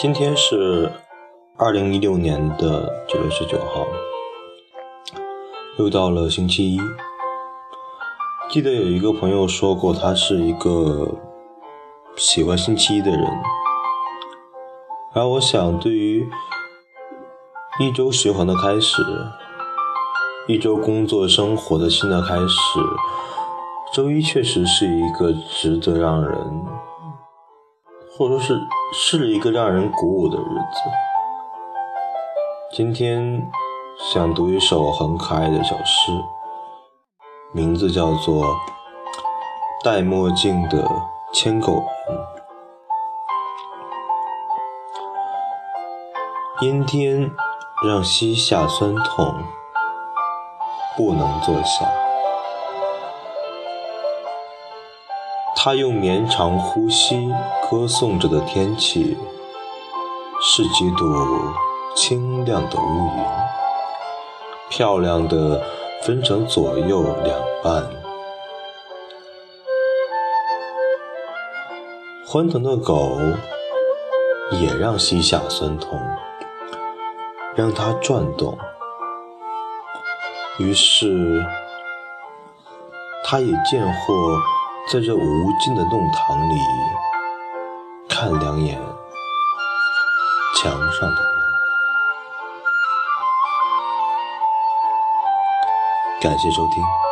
今天是二零一六年的九月十九号，又到了星期一。记得有一个朋友说过，他是一个喜欢星期一的人。而我想，对于一周循环的开始，一周工作生活的新的开始，周一确实是一个值得让人。或者说是是一个让人鼓舞的日子。今天想读一首很可爱的小诗，名字叫做《戴墨镜的牵狗人》。阴天让膝下酸痛，不能坐下。他用绵长呼吸歌颂着的天气，是几朵清亮的乌云，漂亮的分成左右两半。欢腾的狗也让膝下酸痛，让它转动。于是，他也见获。在这无尽的弄堂里，看两眼墙上的门。感谢收听。